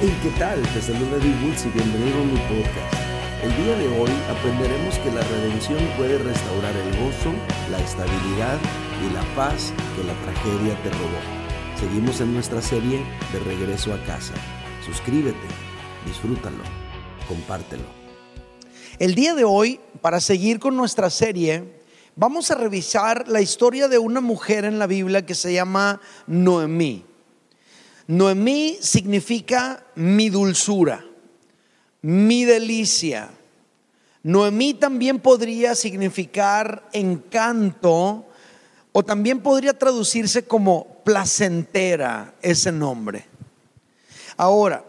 Hey, ¿qué tal? Te saluda Eddie Woods y bienvenido a mi podcast. El día de hoy aprenderemos que la redención puede restaurar el gozo, la estabilidad y la paz que la tragedia te robó. Seguimos en nuestra serie de regreso a casa. Suscríbete, disfrútalo, compártelo. El día de hoy, para seguir con nuestra serie, vamos a revisar la historia de una mujer en la Biblia que se llama Noemí. Noemí significa mi dulzura, mi delicia. Noemí también podría significar encanto o también podría traducirse como placentera ese nombre. Ahora,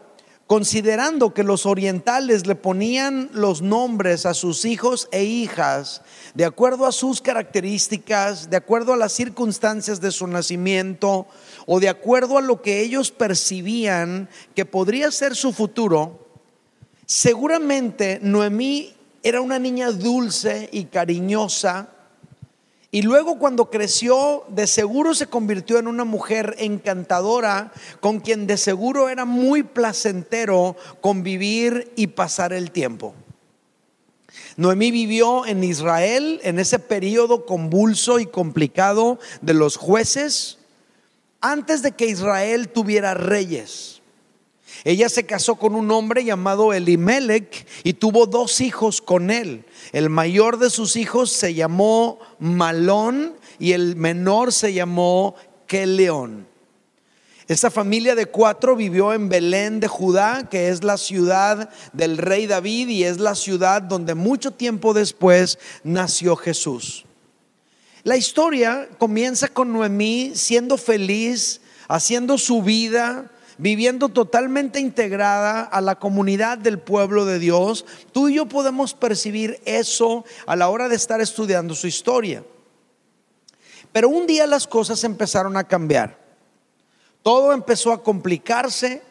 considerando que los orientales le ponían los nombres a sus hijos e hijas de acuerdo a sus características, de acuerdo a las circunstancias de su nacimiento o de acuerdo a lo que ellos percibían que podría ser su futuro, seguramente Noemí era una niña dulce y cariñosa y luego cuando creció, de seguro se convirtió en una mujer encantadora con quien de seguro era muy placentero convivir y pasar el tiempo. Noemí vivió en Israel en ese periodo convulso y complicado de los jueces, antes de que Israel tuviera reyes. Ella se casó con un hombre llamado Elimelech y tuvo dos hijos con él. El mayor de sus hijos se llamó Malón y el menor se llamó Keleón. Esta familia de cuatro vivió en Belén de Judá, que es la ciudad del rey David y es la ciudad donde mucho tiempo después nació Jesús. La historia comienza con Noemí siendo feliz, haciendo su vida, viviendo totalmente integrada a la comunidad del pueblo de Dios, tú y yo podemos percibir eso a la hora de estar estudiando su historia. Pero un día las cosas empezaron a cambiar. Todo empezó a complicarse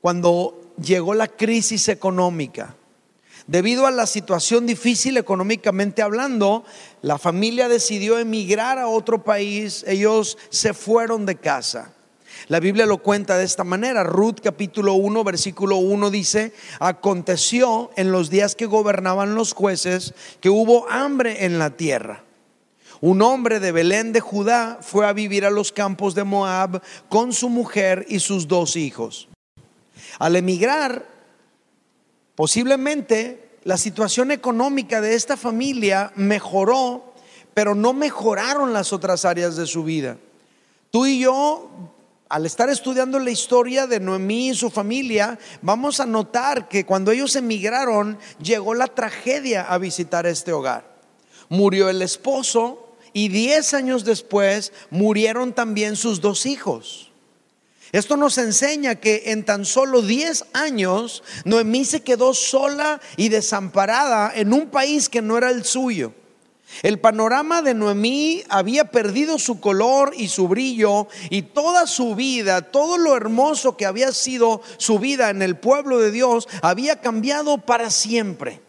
cuando llegó la crisis económica. Debido a la situación difícil económicamente hablando, la familia decidió emigrar a otro país, ellos se fueron de casa. La Biblia lo cuenta de esta manera. Ruth capítulo 1, versículo 1 dice, aconteció en los días que gobernaban los jueces que hubo hambre en la tierra. Un hombre de Belén de Judá fue a vivir a los campos de Moab con su mujer y sus dos hijos. Al emigrar, posiblemente la situación económica de esta familia mejoró, pero no mejoraron las otras áreas de su vida. Tú y yo al estar estudiando la historia de Noemí y su familia, vamos a notar que cuando ellos emigraron, llegó la tragedia a visitar este hogar. Murió el esposo y diez años después murieron también sus dos hijos. Esto nos enseña que en tan solo diez años Noemí se quedó sola y desamparada en un país que no era el suyo. El panorama de Noemí había perdido su color y su brillo y toda su vida, todo lo hermoso que había sido su vida en el pueblo de Dios, había cambiado para siempre.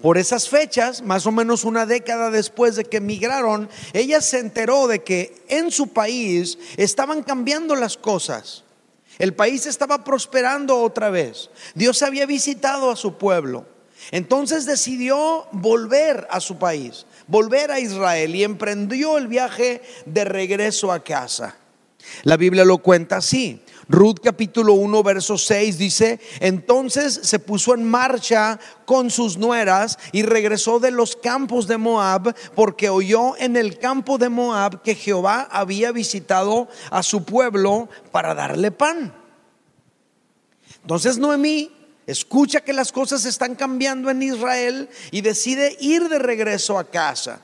Por esas fechas, más o menos una década después de que emigraron, ella se enteró de que en su país estaban cambiando las cosas. El país estaba prosperando otra vez. Dios había visitado a su pueblo. Entonces decidió volver a su país, volver a Israel y emprendió el viaje de regreso a casa. La Biblia lo cuenta así. Ruth capítulo 1, verso 6 dice, entonces se puso en marcha con sus nueras y regresó de los campos de Moab porque oyó en el campo de Moab que Jehová había visitado a su pueblo para darle pan. Entonces Noemí escucha que las cosas están cambiando en Israel y decide ir de regreso a casa.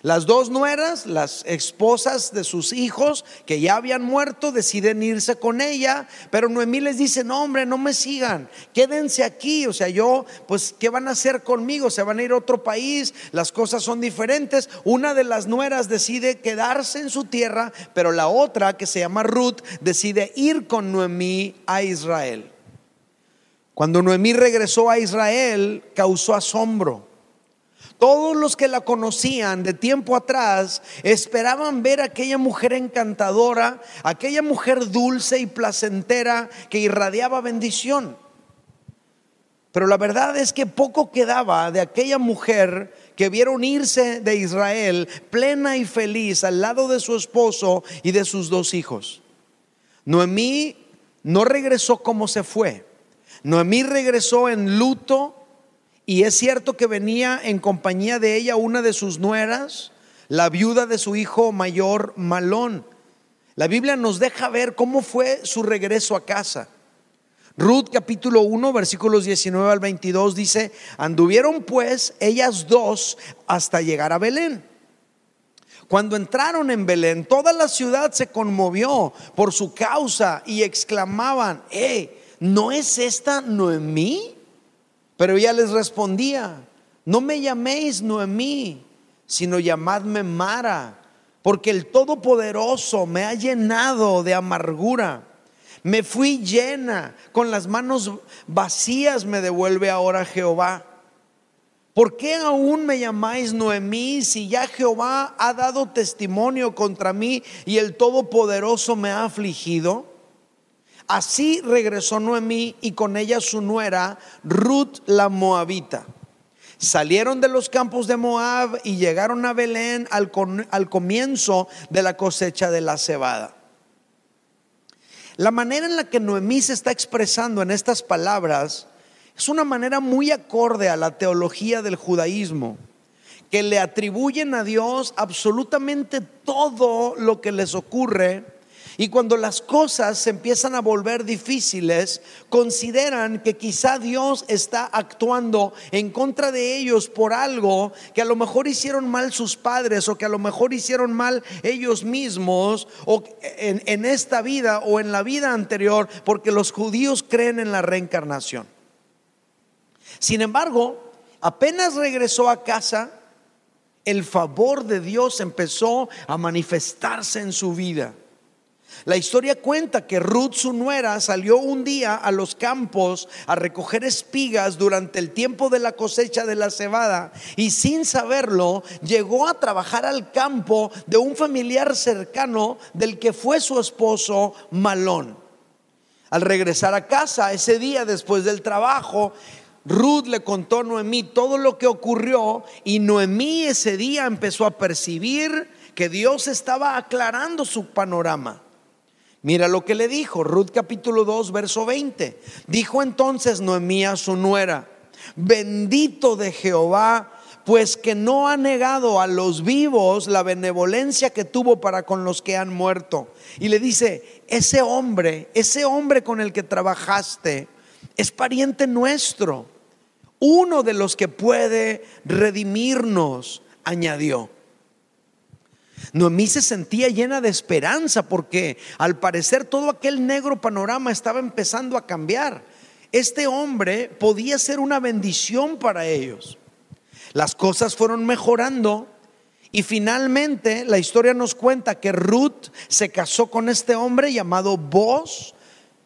Las dos nueras, las esposas de sus hijos que ya habían muerto, deciden irse con ella, pero Noemí les dice, no hombre, no me sigan, quédense aquí, o sea, yo, pues, ¿qué van a hacer conmigo? Se van a ir a otro país, las cosas son diferentes. Una de las nueras decide quedarse en su tierra, pero la otra, que se llama Ruth, decide ir con Noemí a Israel. Cuando Noemí regresó a Israel, causó asombro, Todos los que la conocían de tiempo atrás esperaban ver a aquella mujer encantadora, aquella mujer dulce y placentera que irradiaba bendición. Pero la verdad es que poco quedaba de aquella mujer que vieron irse de Israel plena y feliz al lado de su esposo y de sus dos hijos. Noemí no regresó como se fue. Noemí regresó en luto y es cierto que venía en compañía de ella una de sus nueras, la viuda de su hijo mayor Malón. La Biblia nos deja ver cómo fue su regreso a casa. Ruth capítulo 1 versículos 19 al 22 dice, anduvieron pues ellas dos hasta llegar a Belén. Cuando entraron en Belén, toda la ciudad se conmovió por su causa y exclamaban, eh, ¿no es esta Noemí? Pero ella les respondía, no me llaméis Noemí, sino llamadme Mara, porque el Todopoderoso me ha llenado de amargura. Me fui llena, con las manos vacías me devuelve ahora Jehová. ¿Por qué aún me llamáis Noemí si ya Jehová ha dado testimonio contra mí y el Todopoderoso me ha afligido? Así regresó Noemí y con ella su nuera, Ruth la Moabita. Salieron de los campos de Moab y llegaron a Belén al, al comienzo de la cosecha de la cebada. La manera en la que Noemí se está expresando en estas palabras es una manera muy acorde a la teología del judaísmo, que le atribuyen a Dios absolutamente todo lo que les ocurre y cuando las cosas se empiezan a volver difíciles, consideran que quizá Dios está actuando en contra de ellos por algo que a lo mejor hicieron mal sus padres o que a lo mejor hicieron mal ellos mismos o en, en esta vida o en la vida anterior, porque los judíos creen en la reencarnación. Sin embargo, apenas regresó a casa, el favor de Dios empezó a manifestarse en su vida. La historia cuenta que Ruth, su nuera, salió un día a los campos a recoger espigas durante el tiempo de la cosecha de la cebada y sin saberlo llegó a trabajar al campo de un familiar cercano del que fue su esposo Malón. Al regresar a casa ese día después del trabajo, Ruth le contó a Noemí todo lo que ocurrió y Noemí ese día empezó a percibir que Dios estaba aclarando su panorama. Mira lo que le dijo, Ruth capítulo 2, verso 20. Dijo entonces Noemí a su nuera, bendito de Jehová, pues que no ha negado a los vivos la benevolencia que tuvo para con los que han muerto. Y le dice, ese hombre, ese hombre con el que trabajaste, es pariente nuestro, uno de los que puede redimirnos, añadió. Noemí se sentía llena de esperanza porque al parecer todo aquel negro panorama estaba empezando a cambiar. Este hombre podía ser una bendición para ellos. Las cosas fueron mejorando y finalmente la historia nos cuenta que Ruth se casó con este hombre llamado Boz,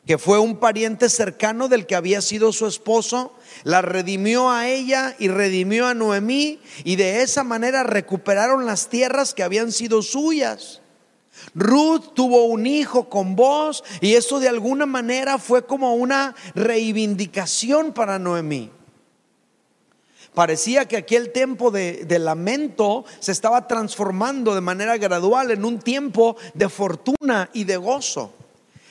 que fue un pariente cercano del que había sido su esposo, la redimió a ella y redimió a Noemí y de esa manera recuperaron las tierras que habían sido suyas. Ruth tuvo un hijo con vos y eso de alguna manera fue como una reivindicación para Noemí. Parecía que aquel tiempo de, de, lamento se estaba transformando de manera gradual en un tiempo de fortuna y de gozo.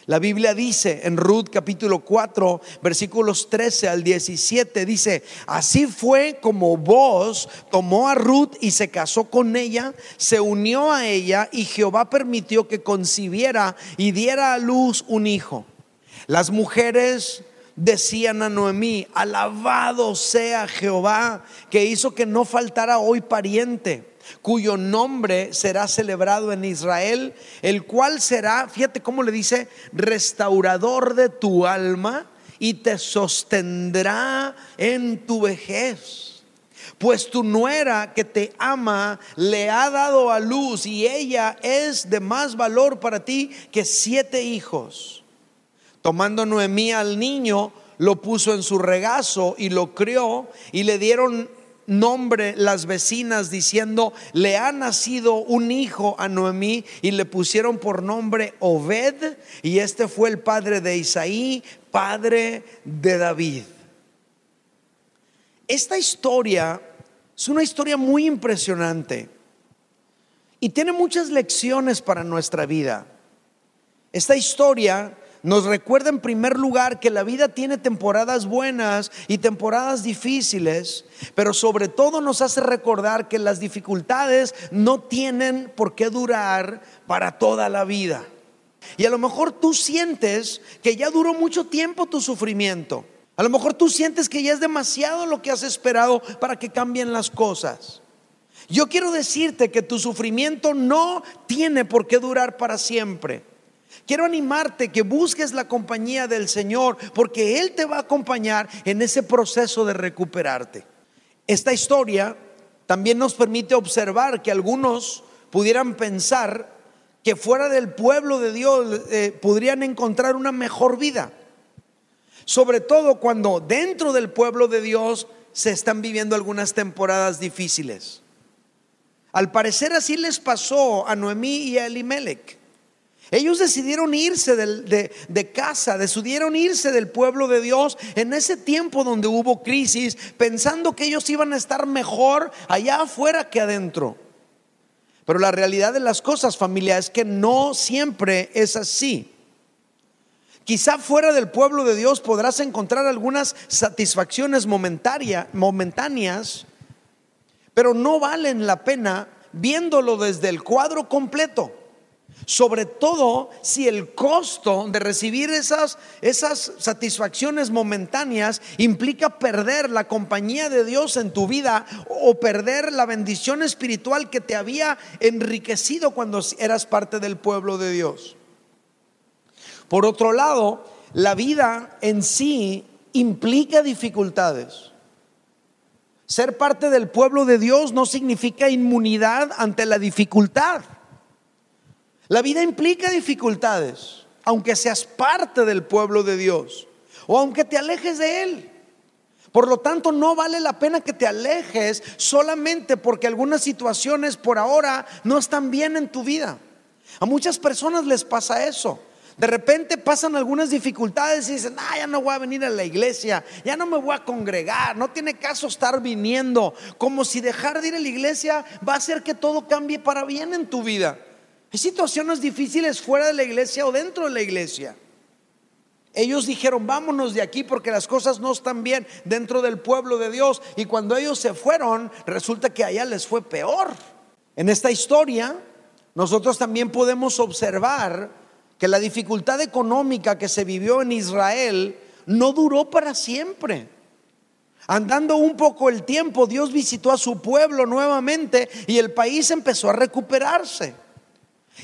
La Biblia dice en Ruth capítulo 4, versículos 13 al 17, dice, así fue como vos tomó a Ruth y se casó con ella, se unió a ella y Jehová permitió que concibiera y diera a luz un hijo. Las mujeres decían a Noemí, alabado sea Jehová que hizo que no faltara hoy pariente cuyo nombre será celebrado en Israel, el cual será, fíjate cómo le dice, restaurador de tu alma y te sostendrá en tu vejez. Pues tu nuera que te ama le ha dado a luz y ella es de más valor para ti que siete hijos. Tomando Noemí al niño, lo puso en su regazo y lo crió y le dieron nombre las vecinas diciendo, le ha nacido un hijo a Noemí y le pusieron por nombre Obed y este fue el padre de Isaí, padre de David. Esta historia es una historia muy impresionante y tiene muchas lecciones para nuestra vida. Esta historia nos recuerda en primer lugar que la vida tiene temporadas buenas y temporadas difíciles, pero sobre todo nos hace recordar que las dificultades no tienen por qué durar para toda la vida. Y a lo mejor tú sientes que ya duró mucho tiempo tu sufrimiento. A lo mejor tú sientes que ya es demasiado lo que has esperado para que cambien las cosas. Yo quiero decirte que tu sufrimiento no tiene por qué durar para siempre. Quiero animarte que busques la compañía del Señor porque Él te va a acompañar en ese proceso de recuperarte. Esta historia también nos permite observar que algunos pudieran pensar que fuera del pueblo de Dios eh, podrían encontrar una mejor vida. Sobre todo cuando dentro del pueblo de Dios se están viviendo algunas temporadas difíciles. Al parecer así les pasó a Noemí y a Elimelech. Ellos decidieron irse de, casa, decidieron irse del pueblo de Dios en ese tiempo donde hubo crisis, pensando que ellos iban a estar mejor allá afuera que adentro. Pero la realidad de las cosas, familia, es que no siempre es así. Quizá fuera del pueblo de Dios podrás encontrar algunas satisfacciones momentáneas, pero no valen la pena viéndolo desde el cuadro completo. Sobre todo si el costo de recibir esas, esas satisfacciones momentáneas implica perder la compañía de Dios en tu vida o perder la bendición espiritual que te había enriquecido cuando eras parte del pueblo de Dios. Por otro lado, la vida en sí implica dificultades. Ser parte del pueblo de Dios no significa inmunidad ante la dificultad. La vida implica dificultades, aunque seas parte del pueblo de Dios o aunque te alejes de Él. Por lo tanto, no vale la pena que te alejes solamente porque algunas situaciones por ahora no están bien en tu vida. A muchas personas les pasa eso. De repente pasan algunas dificultades y dicen, ah, ya no voy a venir a la iglesia, ya no me voy a congregar, no tiene caso estar viniendo, como si dejar de ir a la iglesia va a hacer que todo cambie para bien en tu vida. Situaciones difíciles fuera de la iglesia o dentro de la iglesia. Ellos dijeron, vámonos de aquí porque las cosas no están bien dentro del pueblo de Dios. Y cuando ellos se fueron, resulta que allá les fue peor. En esta historia, nosotros también podemos observar que la dificultad económica que se vivió en Israel no duró para siempre. Andando un poco el tiempo, Dios visitó a su pueblo nuevamente y el país empezó a recuperarse.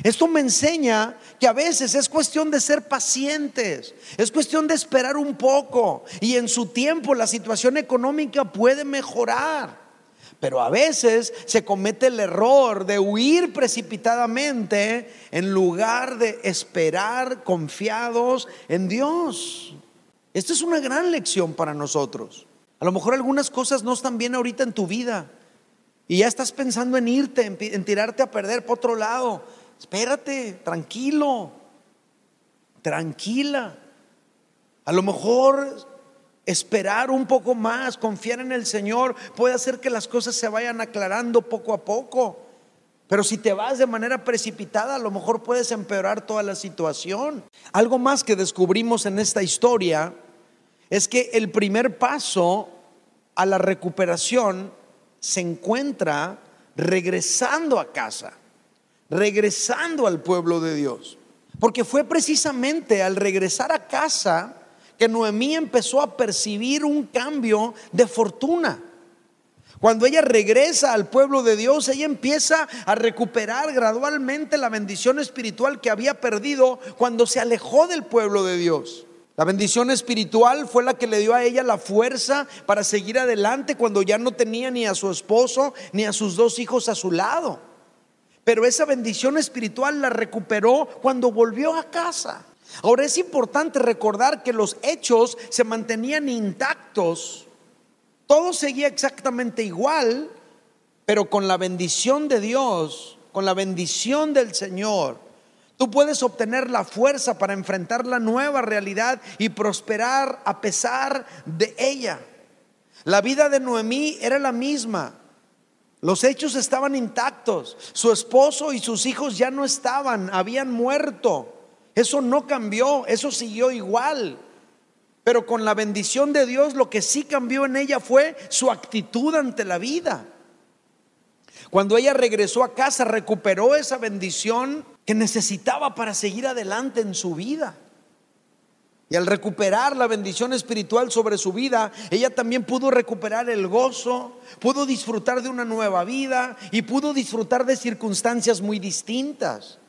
Esto me enseña que a veces es cuestión de ser pacientes, es cuestión de esperar un poco y en su tiempo la situación económica puede mejorar. Pero a veces se comete el error de huir precipitadamente en lugar de esperar confiados en Dios. Esta es una gran lección para nosotros. A lo mejor algunas cosas no están bien ahorita en tu vida y ya estás pensando en irte, en, tirarte a perder por otro lado. Espérate, tranquilo, tranquila. A lo mejor esperar un poco más, confiar en el Señor, puede hacer que las cosas se vayan aclarando poco a poco. Pero si te vas de manera precipitada, a lo mejor puedes empeorar toda la situación. Algo más que descubrimos en esta historia es que el primer paso a la recuperación se encuentra regresando a casa regresando al pueblo de Dios. Porque fue precisamente al regresar a casa que Noemí empezó a percibir un cambio de fortuna. Cuando ella regresa al pueblo de Dios, ella empieza a recuperar gradualmente la bendición espiritual que había perdido cuando se alejó del pueblo de Dios. La bendición espiritual fue la que le dio a ella la fuerza para seguir adelante cuando ya no tenía ni a su esposo ni a sus dos hijos a su lado. Pero esa bendición espiritual la recuperó cuando volvió a casa. Ahora es importante recordar que los hechos se mantenían intactos Todo seguía exactamente igual, pero con la bendición de Dios, con la bendición del Señor, tú puedes obtener la fuerza para enfrentar la nueva realidad y prosperar a pesar de ella. La vida de Noemí era la misma. Los hechos estaban intactos. Su esposo y sus hijos ya no estaban, habían muerto. Eso no cambió, eso siguió igual. Pero con la bendición de Dios lo que sí cambió en ella fue su actitud ante la vida. Cuando ella regresó a casa, recuperó esa bendición que necesitaba para seguir adelante en su vida. Y al recuperar la bendición espiritual sobre su vida, ella también pudo recuperar el gozo, pudo disfrutar de una nueva vida y pudo disfrutar de circunstancias muy distintas.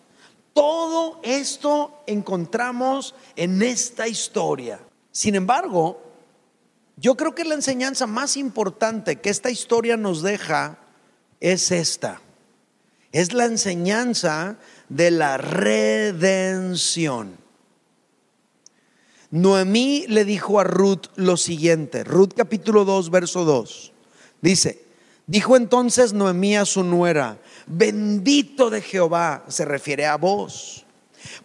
Todo esto encontramos en esta historia. Sin embargo, yo creo que la enseñanza más importante que esta historia nos deja es esta. Es la enseñanza de la redención. Noemí le dijo a Ruth lo siguiente, Ruth capítulo 2, verso 2. Dice, dijo entonces Noemí a su nuera, bendito de Jehová, se refiere a vos,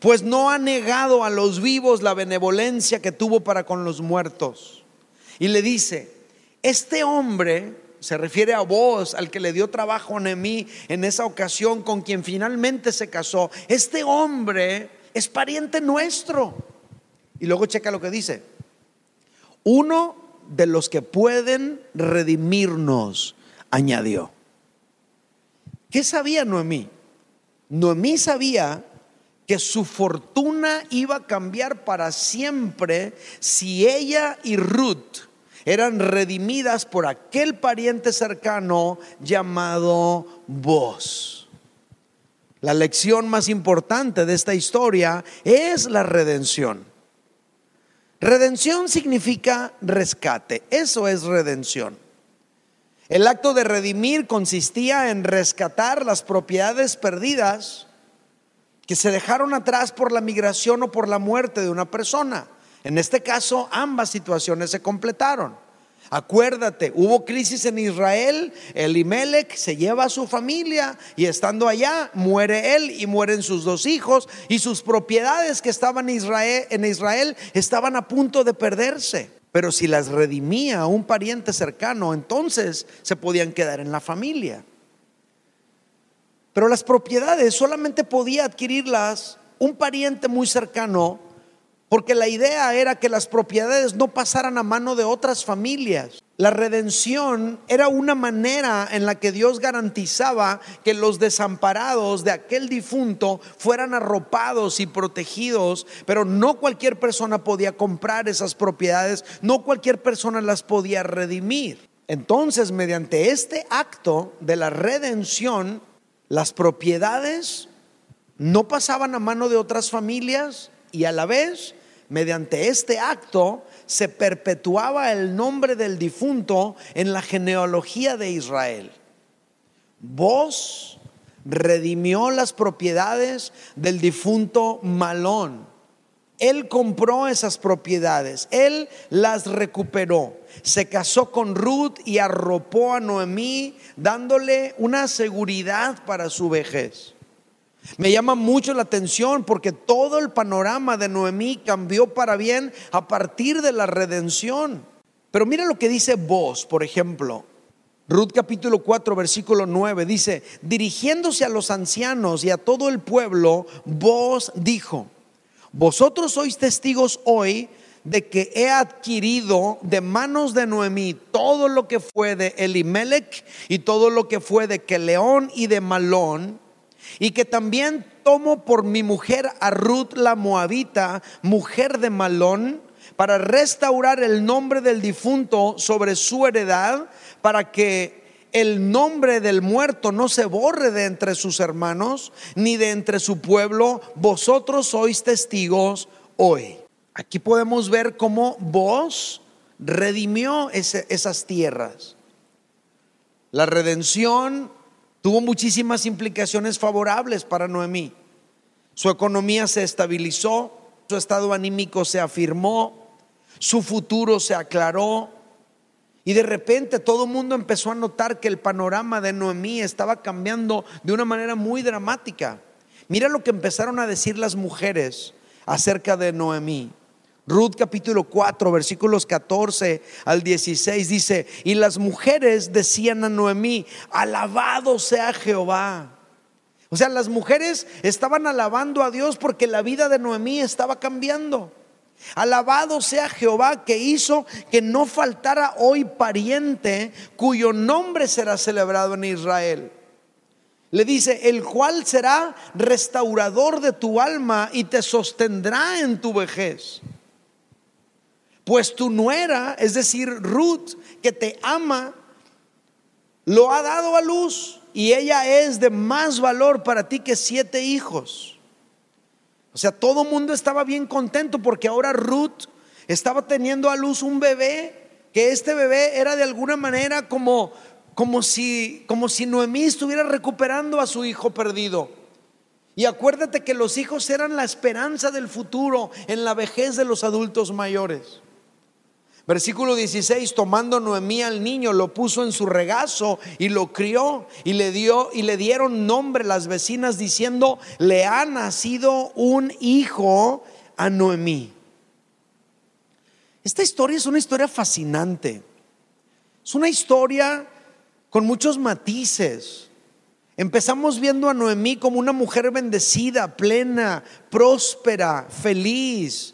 pues no ha negado a los vivos la benevolencia que tuvo para con los muertos. Y le dice, este hombre, se refiere a vos, al que le dio trabajo a Noemí en esa ocasión, con quien finalmente se casó, este hombre es pariente nuestro y luego checa lo que dice. Uno de los que pueden redimirnos, añadió. ¿Qué sabía Noemí? Noemí sabía que su fortuna iba a cambiar para siempre si ella y Ruth eran redimidas por aquel pariente cercano llamado vos. La lección más importante de esta historia es la redención. Redención significa rescate, eso es redención. El acto de redimir consistía en rescatar las propiedades perdidas que se dejaron atrás por la migración o por la muerte de una persona. En este caso, ambas situaciones se completaron. Acuérdate, hubo crisis en Israel, Elimelech se lleva a su familia y estando allá muere él y mueren sus dos hijos y sus propiedades que estaban en Israel, en Israel estaban a punto de perderse. Pero si las redimía un pariente cercano, entonces se podían quedar en la familia. Pero las propiedades solamente podía adquirirlas un pariente muy cercano porque la idea era que las propiedades no pasaran a mano de otras familias. La redención era una manera en la que Dios garantizaba que los desamparados de aquel difunto fueran arropados y protegidos, pero no cualquier persona podía comprar esas propiedades, no cualquier persona las podía redimir. Entonces, mediante este acto de la redención, las propiedades no pasaban a mano de otras familias y a la vez mediante este acto se perpetuaba el nombre del difunto en la genealogía de Israel. Vos redimió las propiedades del difunto Malón. Él compró esas propiedades, él las recuperó. Se casó con Ruth y arropó a Noemí, dándole una seguridad para su vejez. Me llama mucho la atención porque todo el panorama de Noemí cambió para bien a partir de la redención. Pero mira lo que dice vos, por ejemplo. Ruth capítulo 4 versículo 9 dice, dirigiéndose a los ancianos y a todo el pueblo, vos dijo, vosotros sois testigos hoy de que he adquirido de manos de Noemí todo lo que fue de Elimelech y todo lo que fue de Keleón y de Malón y que también tomo por mi mujer a Ruth la Moabita, mujer de Malón, para restaurar el nombre del difunto sobre su heredad, para que el nombre del muerto no se borre de entre sus hermanos, ni de entre su pueblo, vosotros sois testigos hoy. Aquí podemos ver cómo vos redimió esas tierras. La redención tuvo muchísimas implicaciones favorables para Noemí. Su economía se estabilizó, su estado anímico se afirmó, su futuro se aclaró Y de repente todo el mundo empezó a notar que el panorama de Noemí estaba cambiando de una manera muy dramática. Mira lo que empezaron a decir las mujeres acerca de Noemí. Ruth capítulo 4, versículos 14 al 16 dice, y las mujeres decían a Noemí, alabado sea Jehová. O sea, las mujeres estaban alabando a Dios porque la vida de Noemí estaba cambiando. Alabado sea Jehová que hizo que no faltara hoy pariente cuyo nombre será celebrado en Israel. Le dice, el cual será restaurador de tu alma y te sostendrá en tu vejez. Pues tu nuera, es decir, Ruth, que te ama, lo ha dado a luz y ella es de más valor para ti que siete hijos. O sea, todo el mundo estaba bien contento porque ahora Ruth estaba teniendo a luz un bebé, que este bebé era de alguna manera como, como, si, como si Noemí estuviera recuperando a su hijo perdido. Y acuérdate que los hijos eran la esperanza del futuro en la vejez de los adultos mayores. Versículo 16, tomando Noemí al niño, lo puso en su regazo y lo crió y le dio y le dieron nombre las vecinas diciendo, le ha nacido un hijo a Noemí. Esta historia es una historia fascinante. Es una historia con muchos matices. Empezamos viendo a Noemí como una mujer bendecida, plena, próspera, feliz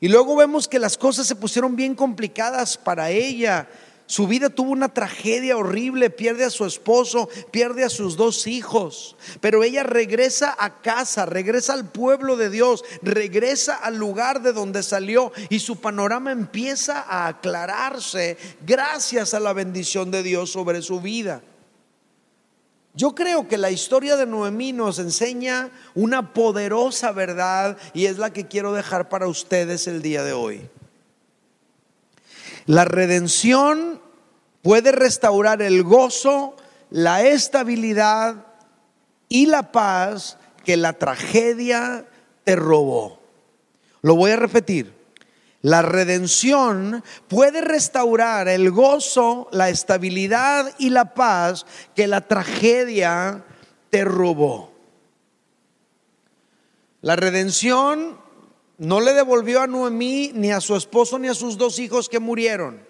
y luego vemos que las cosas se pusieron bien complicadas para ella. Su vida tuvo una tragedia horrible, pierde a su esposo, pierde a sus dos hijos, pero ella regresa a casa, regresa al pueblo de Dios, regresa al lugar de donde salió y su panorama empieza a aclararse gracias a la bendición de Dios sobre su vida. Yo creo que la historia de Noemí nos enseña una poderosa verdad y es la que quiero dejar para ustedes el día de hoy. La redención puede restaurar el gozo, la estabilidad y la paz que la tragedia te robó. Lo voy a repetir. La redención puede restaurar el gozo, la estabilidad y la paz que la tragedia te robó. La redención no le devolvió a Noemí ni a su esposo ni a sus dos hijos que murieron,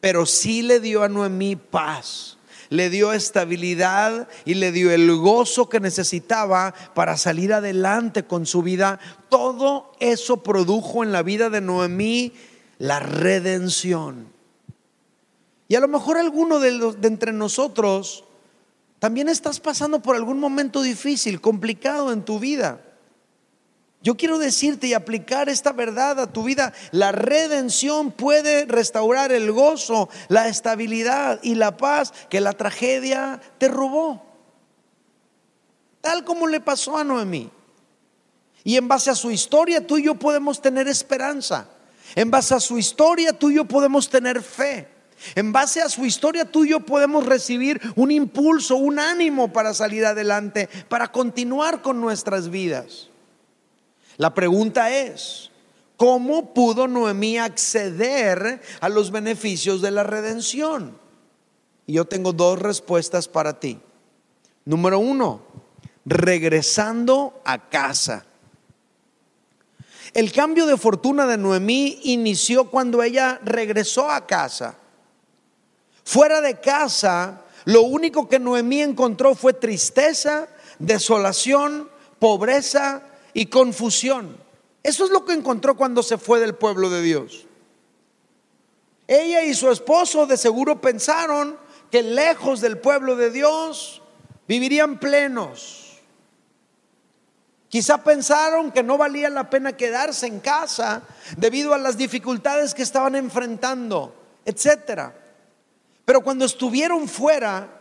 pero sí le dio a Noemí paz le dio estabilidad y le dio el gozo que necesitaba para salir adelante con su vida. Todo eso produjo en la vida de Noemí la redención. Y a lo mejor alguno de, de entre nosotros también estás pasando por algún momento difícil, complicado en tu vida. Yo quiero decirte y aplicar esta verdad a tu vida. La redención puede restaurar el gozo, la estabilidad y la paz que la tragedia te robó. Tal como le pasó a Noemí. Y en base a su historia tú y yo podemos tener esperanza. En base a su historia tú y yo podemos tener fe. En base a su historia tú y yo podemos recibir un impulso, un ánimo para salir adelante, para continuar con nuestras vidas. La pregunta es, ¿cómo pudo Noemí acceder a los beneficios de la redención? Y yo tengo dos respuestas para ti. Número uno, regresando a casa. El cambio de fortuna de Noemí inició cuando ella regresó a casa. Fuera de casa, lo único que Noemí encontró fue tristeza, desolación, pobreza y confusión. Eso es lo que encontró cuando se fue del pueblo de Dios. Ella y su esposo de seguro pensaron que lejos del pueblo de Dios vivirían plenos. Quizá pensaron que no valía la pena quedarse en casa debido a las dificultades que estaban enfrentando, etcétera. Pero cuando estuvieron fuera,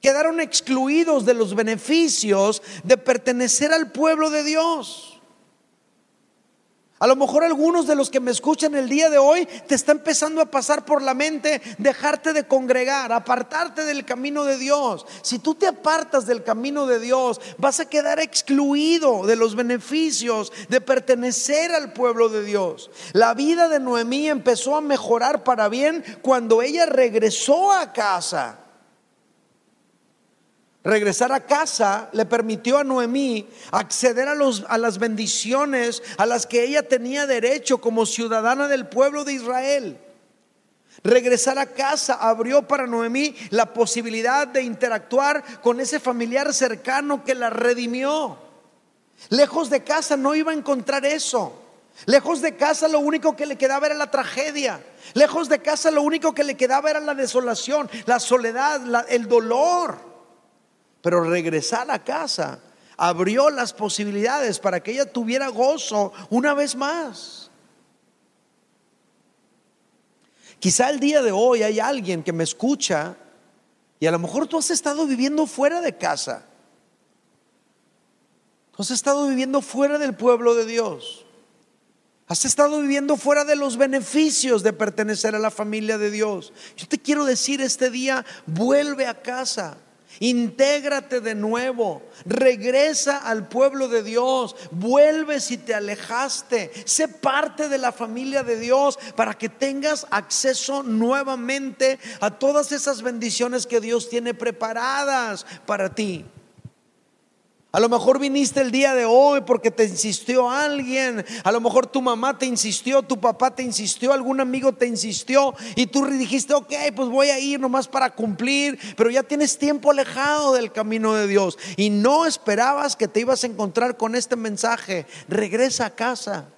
quedaron excluidos de los beneficios de pertenecer al pueblo de Dios. A lo mejor algunos de los que me escuchan el día de hoy te está empezando a pasar por la mente dejarte de congregar, apartarte del camino de Dios. Si tú te apartas del camino de Dios, vas a quedar excluido de los beneficios de pertenecer al pueblo de Dios. La vida de Noemí empezó a mejorar para bien cuando ella regresó a casa. Regresar a casa le permitió a Noemí acceder a, los, a las bendiciones a las que ella tenía derecho como ciudadana del pueblo de Israel. Regresar a casa abrió para Noemí la posibilidad de interactuar con ese familiar cercano que la redimió. Lejos de casa no iba a encontrar eso. Lejos de casa lo único que le quedaba era la tragedia. Lejos de casa lo único que le quedaba era la desolación, la soledad, el dolor. Pero regresar a casa abrió las posibilidades para que ella tuviera gozo una vez más. Quizá el día de hoy hay alguien que me escucha y a lo mejor tú has estado viviendo fuera de casa. Tú has estado viviendo fuera del pueblo de Dios. Has estado viviendo fuera de los beneficios de pertenecer a la familia de Dios. Yo te quiero decir este día, vuelve a casa. Intégrate de nuevo, regresa al pueblo de Dios, vuelve si te alejaste, sé parte de la familia de Dios para que tengas acceso nuevamente a todas esas bendiciones que Dios tiene preparadas para ti. A lo mejor viniste el día de hoy porque te insistió alguien. A lo mejor tu mamá te insistió, tu papá te insistió, algún amigo te insistió y tú dijiste, ok, pues voy a ir nomás para cumplir, pero ya tienes tiempo alejado del camino de Dios y no esperabas que te ibas a encontrar con este mensaje. Regresa a casa.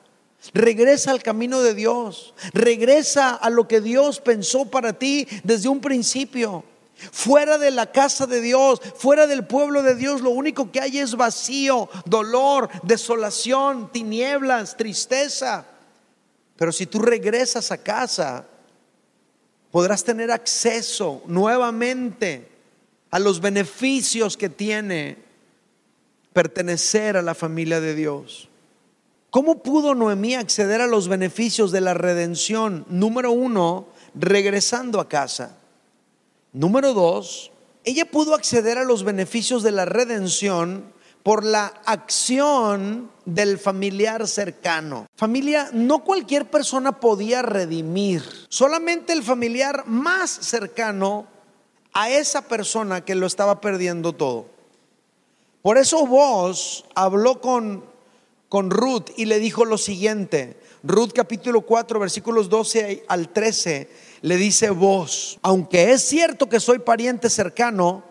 Regresa al camino de Dios. Regresa a lo que Dios pensó para ti desde un principio. Fuera de la casa de Dios, fuera del pueblo de Dios, lo único que hay es vacío, dolor, desolación, tinieblas, tristeza. Pero si tú regresas a casa, podrás tener acceso nuevamente a los beneficios que tiene pertenecer a la familia de Dios. ¿Cómo pudo Noemí acceder a los beneficios de la redención? Número uno, regresando a casa. Número dos, ella pudo acceder a los beneficios de la redención por la acción del familiar cercano. Familia, no cualquier persona podía redimir, solamente el familiar más cercano a esa persona que lo estaba perdiendo todo. Por eso vos habló con, con Ruth y le dijo lo siguiente, Ruth capítulo 4 versículos 12 al 13 le dice vos, aunque es cierto que soy pariente cercano,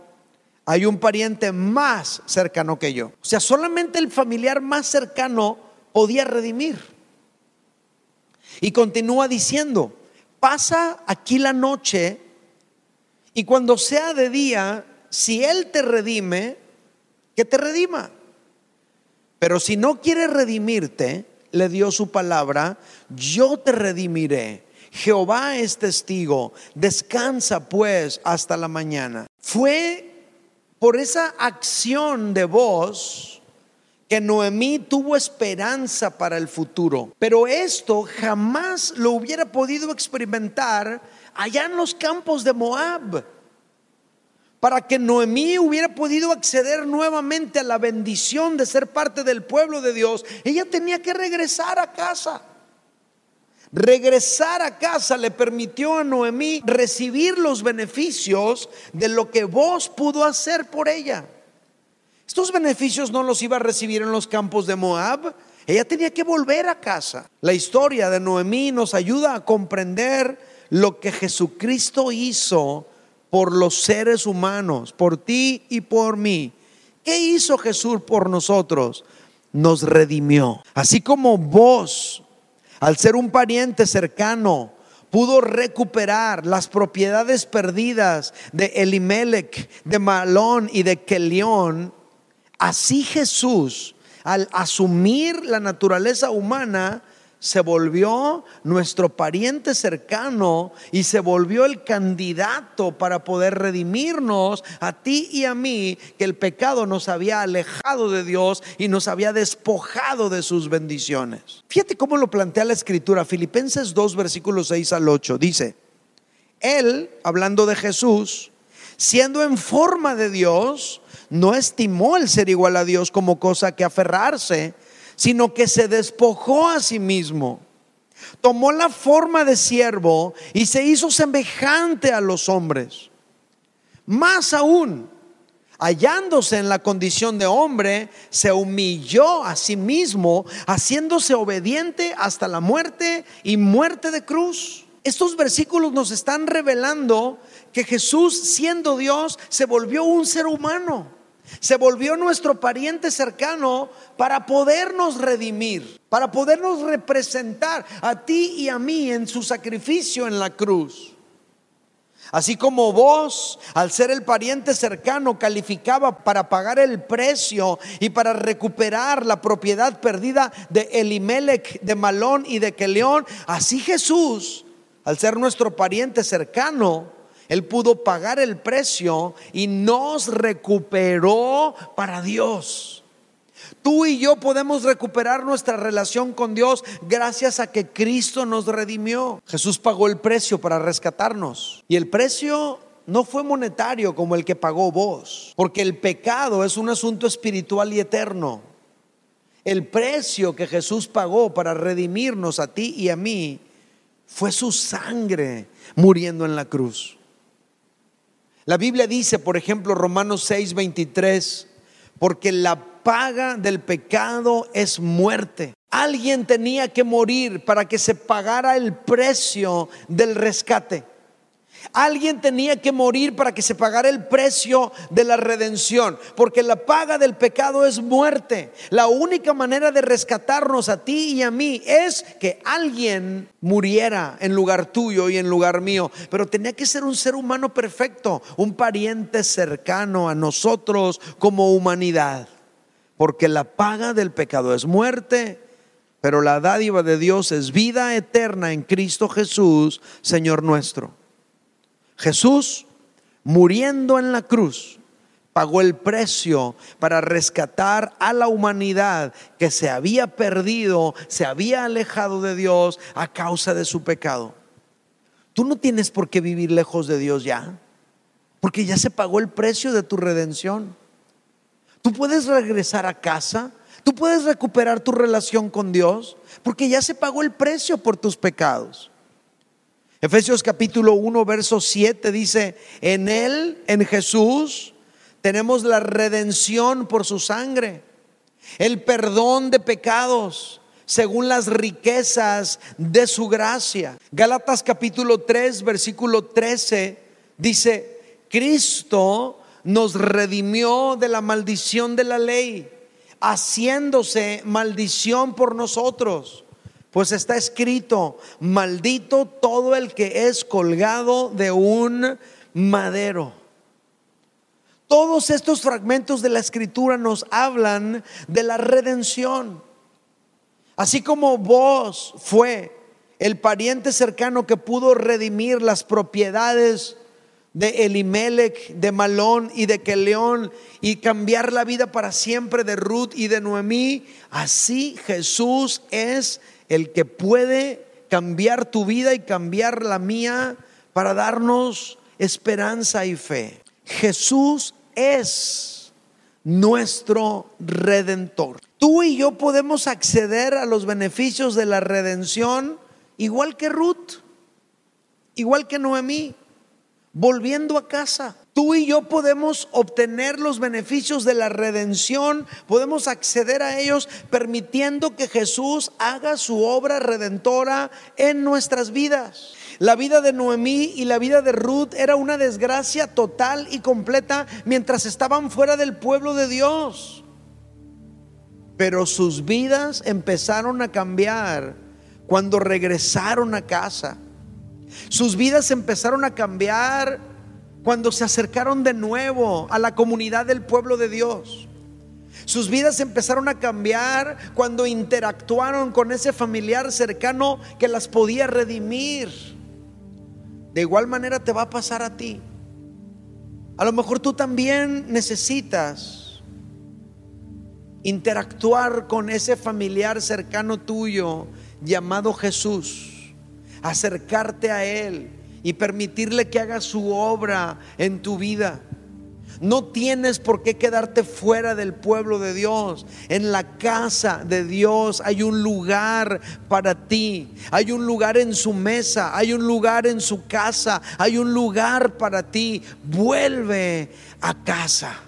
hay un pariente más cercano que yo. O sea, solamente el familiar más cercano podía redimir. Y continúa diciendo, pasa aquí la noche y cuando sea de día, si Él te redime, que te redima. Pero si no quiere redimirte, le dio su palabra, yo te redimiré Jehová es testigo, descansa pues hasta la mañana. Fue por esa acción de voz que Noemí tuvo esperanza para el futuro. Pero esto jamás lo hubiera podido experimentar allá en los campos de Moab. Para que Noemí hubiera podido acceder nuevamente a la bendición de ser parte del pueblo de Dios, ella tenía que regresar a casa. Regresar a casa le permitió a Noemí recibir los beneficios de lo que vos pudo hacer por ella. Estos beneficios no los iba a recibir en los campos de Moab. Ella tenía que volver a casa. La historia de Noemí nos ayuda a comprender lo que Jesucristo hizo por los seres humanos, por ti y por mí. ¿Qué hizo Jesús por nosotros? Nos redimió. Así como vos al ser un pariente cercano, pudo recuperar las propiedades perdidas de Elimelech, de Malón y de Kelión. Así Jesús, al asumir la naturaleza humana, se volvió nuestro pariente cercano y se volvió el candidato para poder redimirnos a ti y a mí, que el pecado nos había alejado de Dios y nos había despojado de sus bendiciones. Fíjate cómo lo plantea la escritura, Filipenses 2, versículos 6 al 8, dice, Él, hablando de Jesús, siendo en forma de Dios, no estimó el ser igual a Dios como cosa que aferrarse, sino que se despojó a sí mismo. Tomó la forma de siervo y se hizo semejante a los hombres. Más aún, hallándose en la condición de hombre, se humilló a sí mismo, haciéndose obediente hasta la muerte y muerte de cruz. Estos versículos nos están revelando que Jesús, siendo Dios, se volvió un ser humano. Se volvió nuestro pariente cercano para podernos redimir, para podernos representar a ti y a mí en su sacrificio en la cruz. Así como vos, al ser el pariente cercano, calificaba para pagar el precio y para recuperar la propiedad perdida de Elimelech, de Malón y de Keleón, así Jesús, al ser nuestro pariente cercano, él pudo pagar el precio y nos recuperó para Dios. Tú y yo podemos recuperar nuestra relación con Dios gracias a que Cristo nos redimió. Jesús pagó el precio para rescatarnos. Y el precio no fue monetario como el que pagó vos, porque el pecado es un asunto espiritual y eterno. El precio que Jesús pagó para redimirnos a ti y a mí fue su sangre muriendo en la cruz. La Biblia dice, por ejemplo, Romanos 6, 23, porque la paga del pecado es muerte. Alguien tenía que morir para que se pagara el precio del rescate. Alguien tenía que morir para que se pagara el precio de la redención, porque la paga del pecado es muerte. La única manera de rescatarnos a ti y a mí es que alguien muriera en lugar tuyo y en lugar mío, pero tenía que ser un ser humano perfecto, un pariente cercano a nosotros como humanidad, porque la paga del pecado es muerte. Pero la dádiva de Dios es vida eterna en Cristo Jesús, Señor nuestro. Jesús, muriendo en la cruz, pagó el precio para rescatar a la humanidad que se había perdido, se había alejado de Dios a causa de su pecado. Tú no tienes por qué vivir lejos de Dios ya, porque ya se pagó el precio de tu redención. Tú puedes regresar a casa, tú puedes recuperar tu relación con Dios, porque ya se pagó el precio por tus pecados. Efesios capítulo 1, verso 7 dice, en Él, en Jesús, tenemos la redención por su sangre, el perdón de pecados según las riquezas de su gracia. Gálatas capítulo 3, versículo 13 dice, Cristo nos redimió de la maldición de la ley, haciéndose maldición por nosotros pues está escrito, maldito todo el que es colgado de un madero. Todos estos fragmentos de la escritura nos hablan de la redención. Así como vos fue el pariente cercano que pudo redimir las propiedades de Elimelech, de Malón y de Keleón y cambiar la vida para siempre de Ruth y de Noemí, así Jesús es el que puede cambiar tu vida y cambiar la mía para darnos esperanza y fe. Jesús es nuestro redentor. Tú y yo podemos acceder a los beneficios de la redención igual que Ruth, igual que Noemí, volviendo a casa. Tú y yo podemos obtener los beneficios de la redención, podemos acceder a ellos permitiendo que Jesús haga su obra redentora en nuestras vidas. La vida de Noemí y la vida de Ruth era una desgracia total y completa mientras estaban fuera del pueblo de Dios. Pero sus vidas empezaron a cambiar cuando regresaron a casa. Sus vidas empezaron a cambiar cuando se acercaron de nuevo a la comunidad del pueblo de Dios. Sus vidas empezaron a cambiar cuando interactuaron con ese familiar cercano que las podía redimir. De igual manera te va a pasar a ti. A lo mejor tú también necesitas interactuar con ese familiar cercano tuyo llamado Jesús, acercarte a Él y permitirle que haga su obra en tu vida. No tienes por qué quedarte fuera del pueblo de Dios. En la casa de Dios hay un lugar para ti. Hay un lugar en su mesa. Hay un lugar en su casa. Hay un lugar para ti. Vuelve a casa.